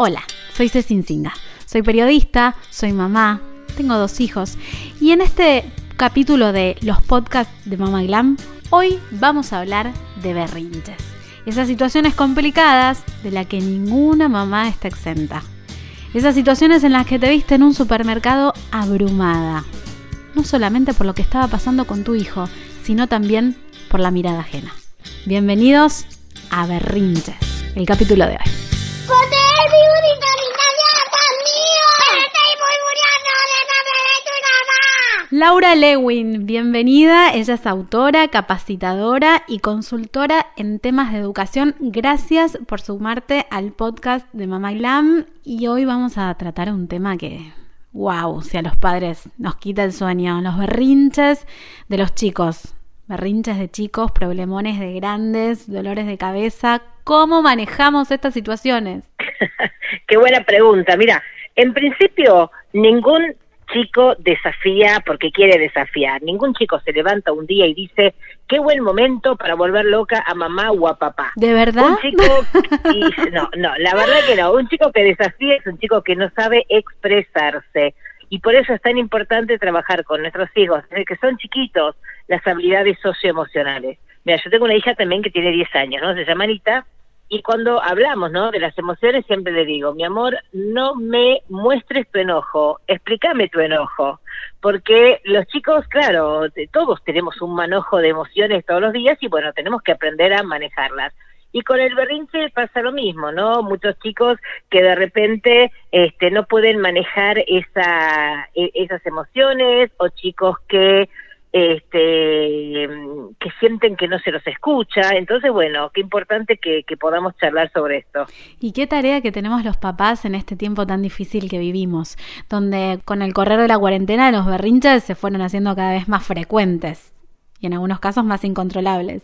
Hola, soy Cecin Singa. Soy periodista, soy mamá, tengo dos hijos y en este capítulo de los podcasts de Mama Glam, hoy vamos a hablar de berrinches. Esas situaciones complicadas de las que ninguna mamá está exenta. Esas situaciones en las que te viste en un supermercado abrumada. No solamente por lo que estaba pasando con tu hijo, sino también por la mirada ajena. Bienvenidos a Berrinches, el capítulo de hoy. Laura Lewin, bienvenida. Ella es autora, capacitadora y consultora en temas de educación. Gracias por sumarte al podcast de Mamá Glam. Y hoy vamos a tratar un tema que, wow, si a los padres nos quita el sueño, los berrinches de los chicos. Berrinches de chicos, problemones de grandes, dolores de cabeza. ¿Cómo manejamos estas situaciones? Qué buena pregunta. Mira, en principio, ningún chico desafía porque quiere desafiar. Ningún chico se levanta un día y dice, qué buen momento para volver loca a mamá o a papá. ¿De verdad? Un chico, no, no, la verdad que no. Un chico que desafía es un chico que no sabe expresarse. Y por eso es tan importante trabajar con nuestros hijos, desde que son chiquitos, las habilidades socioemocionales. Mira, yo tengo una hija también que tiene 10 años, ¿no? Se llama Anita, y cuando hablamos ¿no? de las emociones siempre le digo, mi amor, no me muestres tu enojo, explícame tu enojo, porque los chicos, claro, todos tenemos un manojo de emociones todos los días y bueno, tenemos que aprender a manejarlas. Y con el berrinche pasa lo mismo, ¿no? Muchos chicos que de repente este, no pueden manejar esa, e, esas emociones o chicos que este, que sienten que no se los escucha. Entonces, bueno, qué importante que, que, podamos charlar sobre esto. Y qué tarea que tenemos los papás en este tiempo tan difícil que vivimos, donde con el correr de la cuarentena los berrinches se fueron haciendo cada vez más frecuentes y en algunos casos más incontrolables.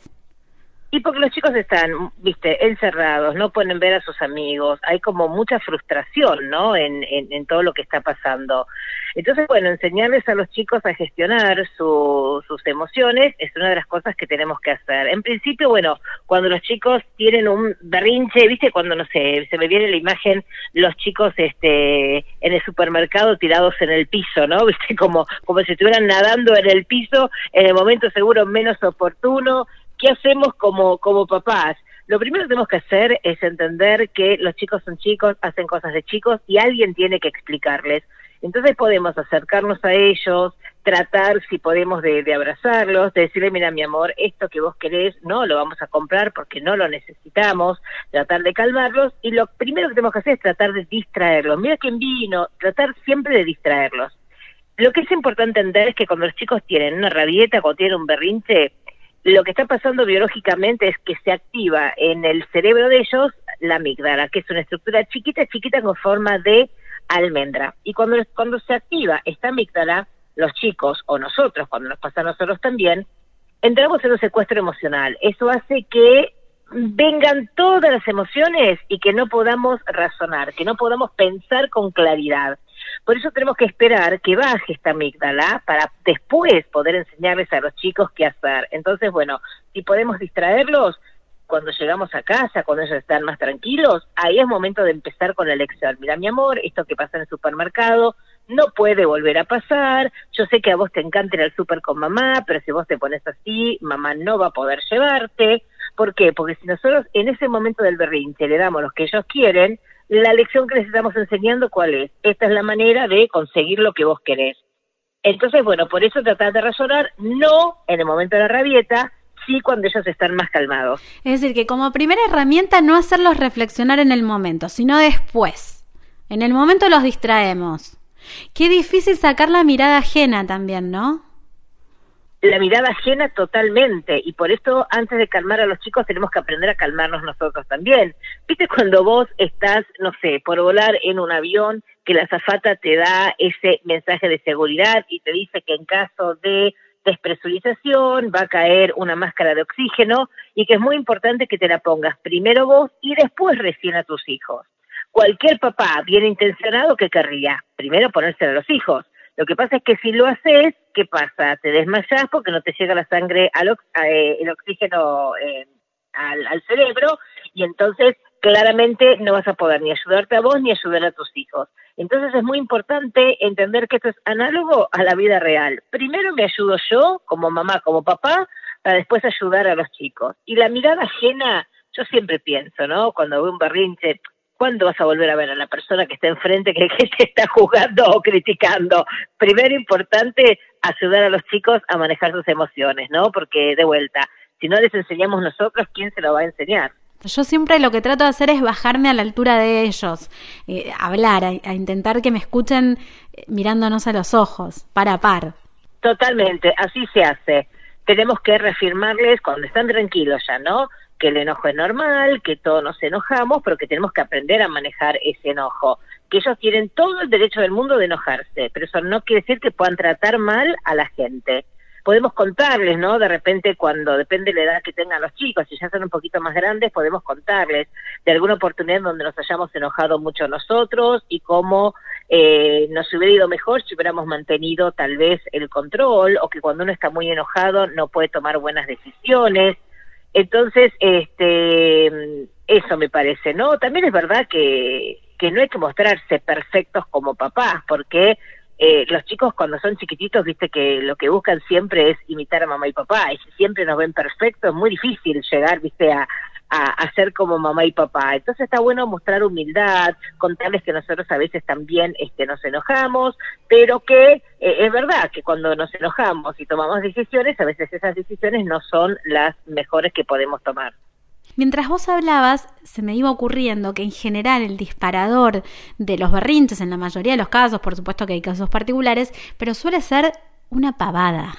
Y porque los chicos están, viste, encerrados, no pueden ver a sus amigos, hay como mucha frustración, ¿no? En, todo lo que está pasando. Entonces, bueno, enseñarles a los chicos a gestionar sus emociones es una de las cosas que tenemos que hacer. En principio, bueno, cuando los chicos tienen un berrinche, viste, cuando, no sé, se me viene la imagen, los chicos este, en el supermercado tirados en el piso, ¿no? Viste, como, como si estuvieran nadando en el piso en el momento seguro menos oportuno, ¿qué hacemos como, como papás? Lo primero que tenemos que hacer es entender que los chicos son chicos, hacen cosas de chicos y alguien tiene que explicarles. Entonces podemos acercarnos a ellos, tratar si podemos de, abrazarlos, de decirle, mira mi amor, esto que vos querés no lo vamos a comprar porque no lo necesitamos, tratar de calmarlos y lo primero que tenemos que hacer es tratar de distraerlos. Mira quién vino, tratar siempre de distraerlos. Lo que es importante entender es que cuando los chicos tienen una rabieta, cuando tienen un berrinche, lo que está pasando biológicamente es que se activa en el cerebro de ellos la amígdala, que es una estructura chiquita, chiquita con forma de almendra. Y cuando, cuando se activa esta amígdala, los chicos o nosotros, cuando nos pasa a nosotros también, entramos en un secuestro emocional. Eso hace que vengan todas las emociones y que no podamos razonar, que no podamos pensar con claridad. Por eso tenemos que esperar que baje esta amígdala para después poder enseñarles a los chicos qué hacer. Entonces, bueno, si podemos distraerlos, cuando llegamos a casa, cuando ellos están más tranquilos, ahí es momento de empezar con la lección. Mira, mi amor, esto que pasa en el supermercado no puede volver a pasar. Yo sé que a vos te encanta ir al super con mamá, pero si vos te pones así, mamá no va a poder llevarte. ¿Por qué? Porque si nosotros en ese momento del berrinche le damos lo que ellos quieren, la lección que les estamos enseñando, ¿cuál es? Esta es la manera de conseguir lo que vos querés. Entonces, bueno, por eso tratar de razonar, no en el momento de la rabieta, sí cuando ellos están más calmados. Es decir, que como primera herramienta no hacerlos reflexionar en el momento, sino después. En el momento los distraemos. Qué difícil sacar la mirada ajena también, ¿no? La mirada ajena totalmente y por esto antes de calmar a los chicos tenemos que aprender a calmarnos nosotros también. ¿Viste cuando vos estás, no sé, por volar en un avión que la azafata te da ese mensaje de seguridad y te dice que en caso de despresurización va a caer una máscara de oxígeno y que es muy importante que te la pongas primero vos y después recién a tus hijos? Cualquier papá bien intencionado que querría primero ponérselo a los hijos lo que pasa es que si lo haces, ¿qué pasa? Te desmayas porque no te llega la sangre, al, eh, el oxígeno eh, al, al cerebro y entonces claramente no vas a poder ni ayudarte a vos ni ayudar a tus hijos. Entonces es muy importante entender que esto es análogo a la vida real. Primero me ayudo yo, como mamá, como papá, para después ayudar a los chicos. Y la mirada ajena, yo siempre pienso, ¿no? Cuando veo un berrinche, ¿cuándo vas a volver a ver a la persona que está enfrente que, que te está jugando o criticando? Primero importante, ayudar a los chicos a manejar sus emociones, ¿no? Porque de vuelta, si no les enseñamos nosotros, ¿quién se lo va a enseñar? Yo siempre lo que trato de hacer es bajarme a la altura de ellos, eh, hablar, a, a, intentar que me escuchen eh, mirándonos a los ojos, par a par. Totalmente, así se hace. Tenemos que reafirmarles cuando están tranquilos ya, ¿no? Que el enojo es normal, que todos nos enojamos, pero que tenemos que aprender a manejar ese enojo. Que ellos tienen todo el derecho del mundo de enojarse, pero eso no quiere decir que puedan tratar mal a la gente podemos contarles, ¿no? De repente cuando depende de la edad que tengan los chicos, si ya son un poquito más grandes, podemos contarles de alguna oportunidad donde nos hayamos enojado mucho nosotros y cómo eh, nos hubiera ido mejor si hubiéramos mantenido tal vez el control o que cuando uno está muy enojado no puede tomar buenas decisiones. Entonces, este, eso me parece, ¿no? También es verdad que, que no hay que mostrarse perfectos como papás, porque eh, los chicos cuando son chiquititos, viste que lo que buscan siempre es imitar a mamá y papá, y si siempre nos ven perfectos, es muy difícil llegar, viste, a, a, ser como mamá y papá. Entonces está bueno mostrar humildad, contarles que nosotros a veces también este, nos enojamos, pero que eh, es verdad que cuando nos enojamos y tomamos decisiones, a veces esas decisiones no son las mejores que podemos tomar. Mientras vos hablabas, se me iba ocurriendo que en general el disparador de los berrinches, en la mayoría de los casos, por supuesto que hay casos particulares, pero suele ser una pavada.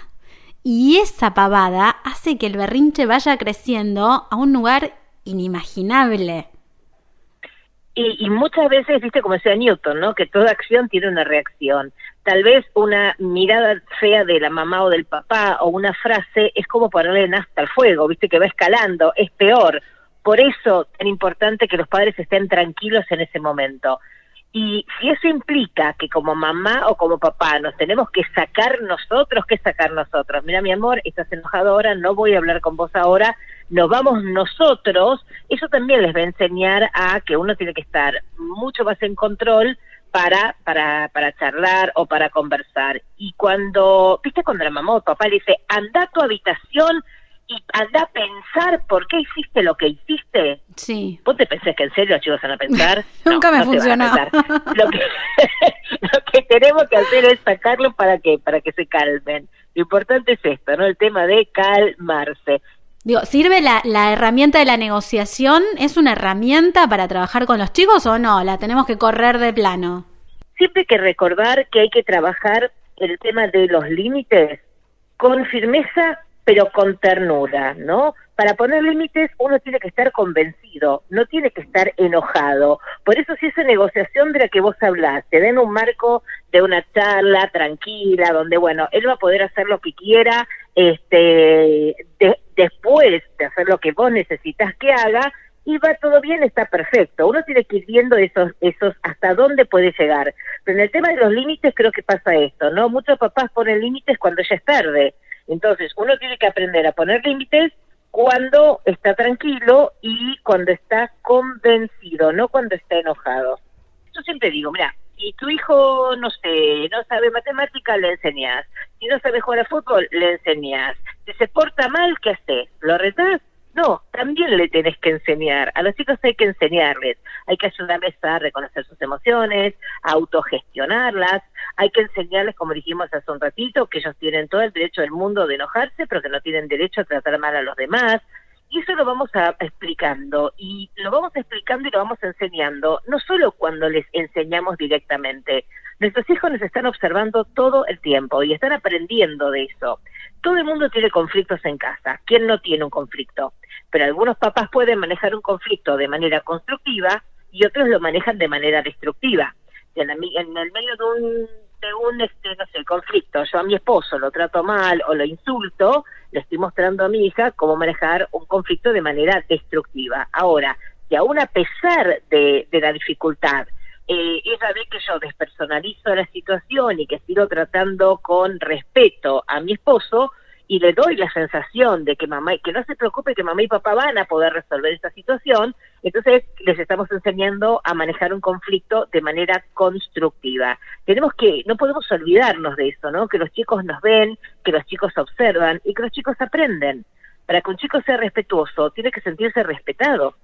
Y esa pavada hace que el berrinche vaya creciendo a un lugar inimaginable. Y, y, muchas veces, viste, como decía Newton, ¿no? Que toda acción tiene una reacción. Tal vez una mirada fea de la mamá o del papá o una frase es como ponerle nafta al fuego, viste, que va escalando, es peor. Por eso es importante que los padres estén tranquilos en ese momento. Y si eso implica que como mamá o como papá nos tenemos que sacar nosotros, ¿qué sacar nosotros? Mira, mi amor, estás enojado ahora, no voy a hablar con vos ahora, nos vamos nosotros, eso también les va a enseñar a que uno tiene que estar mucho más en control para, para, para charlar o para conversar. Y cuando, viste, cuando la mamá o papá le dice, anda a tu habitación y anda a pensar por qué hiciste lo que hiciste. Sí. ¿Vos te pensás que en serio los chicos van a pensar? Nunca me funcionó. Lo que, lo que tenemos que hacer es sacarlo para que, para que se calmen. Lo importante es esto, ¿no? El tema de calmarse. Digo, ¿sirve la, la, herramienta de la negociación? ¿Es una herramienta para trabajar con los chicos o no? ¿La tenemos que correr de plano? Siempre hay que recordar que hay que trabajar el tema de los límites con firmeza, pero con ternura, ¿no? Para poner límites uno tiene que estar convencido, no tiene que estar enojado. Por eso si esa negociación de la que vos hablás te den un marco de una charla tranquila, donde, bueno, él va a poder hacer lo que quiera, este, de, después de hacer lo que vos necesitas que haga, y va todo bien, está perfecto. Uno tiene que ir viendo esos, esos hasta dónde puede llegar. Pero en el tema de los límites creo que pasa esto, ¿no? Muchos papás ponen límites cuando ya es tarde. Entonces, uno tiene que aprender a poner límites cuando está tranquilo y cuando está convencido, no cuando está enojado. Yo siempre digo, mira, si tu hijo, no sé, no sabe matemática, le enseñas. Si no sabe jugar a fútbol, le enseñas. Si se porta mal, ¿qué haces? ¿Lo retás? No, también le tenés que enseñar. A los chicos hay que enseñarles. Hay que ayudarles a reconocer sus emociones, a autogestionarlas. Hay que enseñarles, como dijimos hace un ratito, que ellos tienen todo el derecho del mundo de enojarse, pero que no tienen derecho a tratar mal a los demás. Y eso lo vamos a explicando y lo vamos explicando y lo vamos enseñando, no solo cuando les enseñamos directamente. Nuestros hijos nos están observando todo el tiempo y están aprendiendo de eso. Todo el mundo tiene conflictos en casa. ¿Quién no tiene un conflicto? Pero algunos papás pueden manejar un conflicto de manera constructiva y otros lo manejan de manera destructiva. En, el medio de un un este, no sé, conflicto, yo a mi esposo lo trato mal o lo insulto, le estoy mostrando a mi hija cómo manejar un conflicto de manera destructiva. Ahora, si aún a pesar de, de la dificultad, eh, ella ve que yo despersonalizo la situación y que sigo tratando con respeto a mi esposo y le doy la sensación de que mamá, que no se preocupe que mamá y papá van a poder resolver esta situación, Entonces les estamos enseñando a manejar un conflicto de manera constructiva. Tenemos que, no podemos olvidarnos de eso, ¿no? Que los chicos nos ven, que los chicos observan y que los chicos aprenden. Para que un chico sea respetuoso, tiene que sentirse respetado.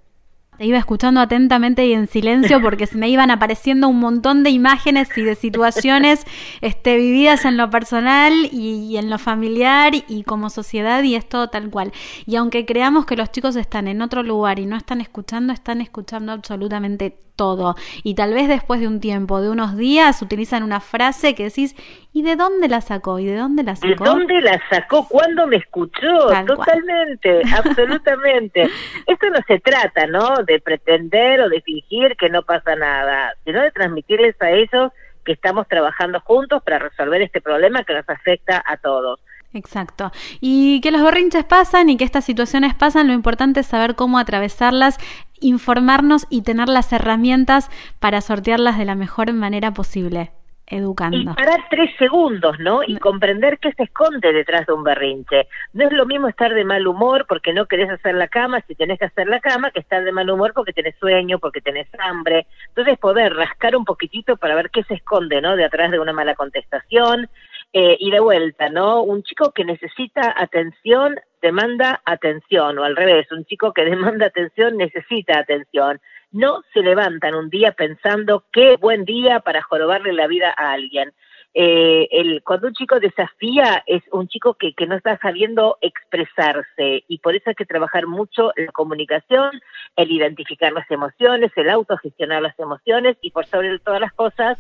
Te iba escuchando atentamente y en silencio porque se me iban apareciendo un montón de imágenes y de situaciones este, vividas en lo personal y, en lo familiar y como sociedad y es todo tal cual. Y aunque creamos que los chicos están en otro lugar y no están escuchando, están escuchando absolutamente todo. Y tal vez después de un tiempo, de unos días, utilizan una frase que decís, ¿y de dónde la sacó? ¿Y de dónde la sacó? ¿De dónde la sacó? ¿Cuándo me escuchó? Totalmente, absolutamente. Esto no se trata, ¿no? De pretender o de fingir que no pasa nada, sino de transmitirles a ellos que estamos trabajando juntos para resolver este problema que nos afecta a todos. Exacto. Y que los berrinches pasan y que estas situaciones pasan, lo importante es saber cómo atravesarlas, informarnos y tener las herramientas para sortearlas de la mejor manera posible educando. Y parar tres segundos, ¿no? Y comprender qué se esconde detrás de un berrinche. No es lo mismo estar de mal humor porque no querés hacer la cama, si tenés que hacer la cama, que estar de mal humor porque tenés sueño, porque tenés hambre. Entonces poder rascar un poquitito para ver qué se esconde, ¿no? De atrás de una mala contestación, eh, y de vuelta, ¿no? Un chico que necesita atención demanda atención, o al revés, un chico que demanda atención necesita atención. No se levantan un día pensando qué buen día para jorobarle la vida a alguien. Eh, el, cuando un chico desafía es un chico que, que no está sabiendo expresarse y por eso hay que trabajar mucho la comunicación, el identificar las emociones, el autogestionar las emociones y por sobre todas las cosas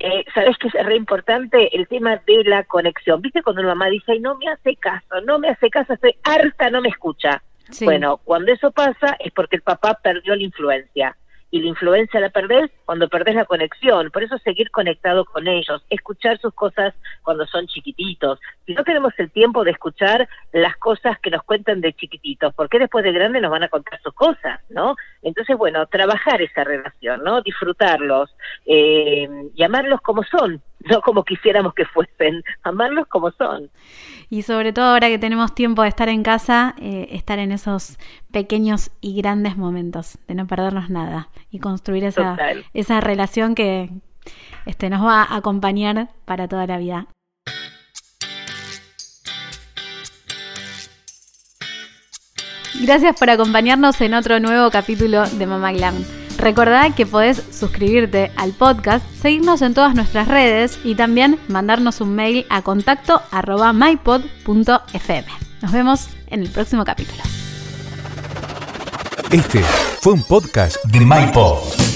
eh, sabes que es re importante el tema de la conexión. ¿Viste cuando una mamá dice, no me hace caso, no me hace caso, estoy harta, no me escucha? Bueno, cuando eso pasa es porque el papá perdió la influencia y la influencia la perdés cuando perdés la conexión. Por eso seguir conectado con ellos, escuchar sus cosas cuando son chiquititos. Si no tenemos el tiempo de escuchar las cosas que nos cuentan de chiquititos, porque después de grande nos van a contar sus cosas, ¿no? Entonces, bueno, trabajar esa relación, ¿no? Disfrutarlos, eh, llamarlos como son, no como quisiéramos que fuesen, amarlos como son. Y sobre todo ahora que tenemos tiempo de estar en casa, eh, estar en esos pequeños y grandes momentos, de no perdernos nada y construir esa, esa relación que este, nos va a acompañar para toda la vida. Gracias por acompañarnos en otro nuevo capítulo de Mama Glam. Recordá que podés suscribirte al podcast, seguirnos en todas nuestras redes y también mandarnos un mail a contacto arroba mypod.fm. Nos vemos en el próximo capítulo. Este fue un podcast de MyPod.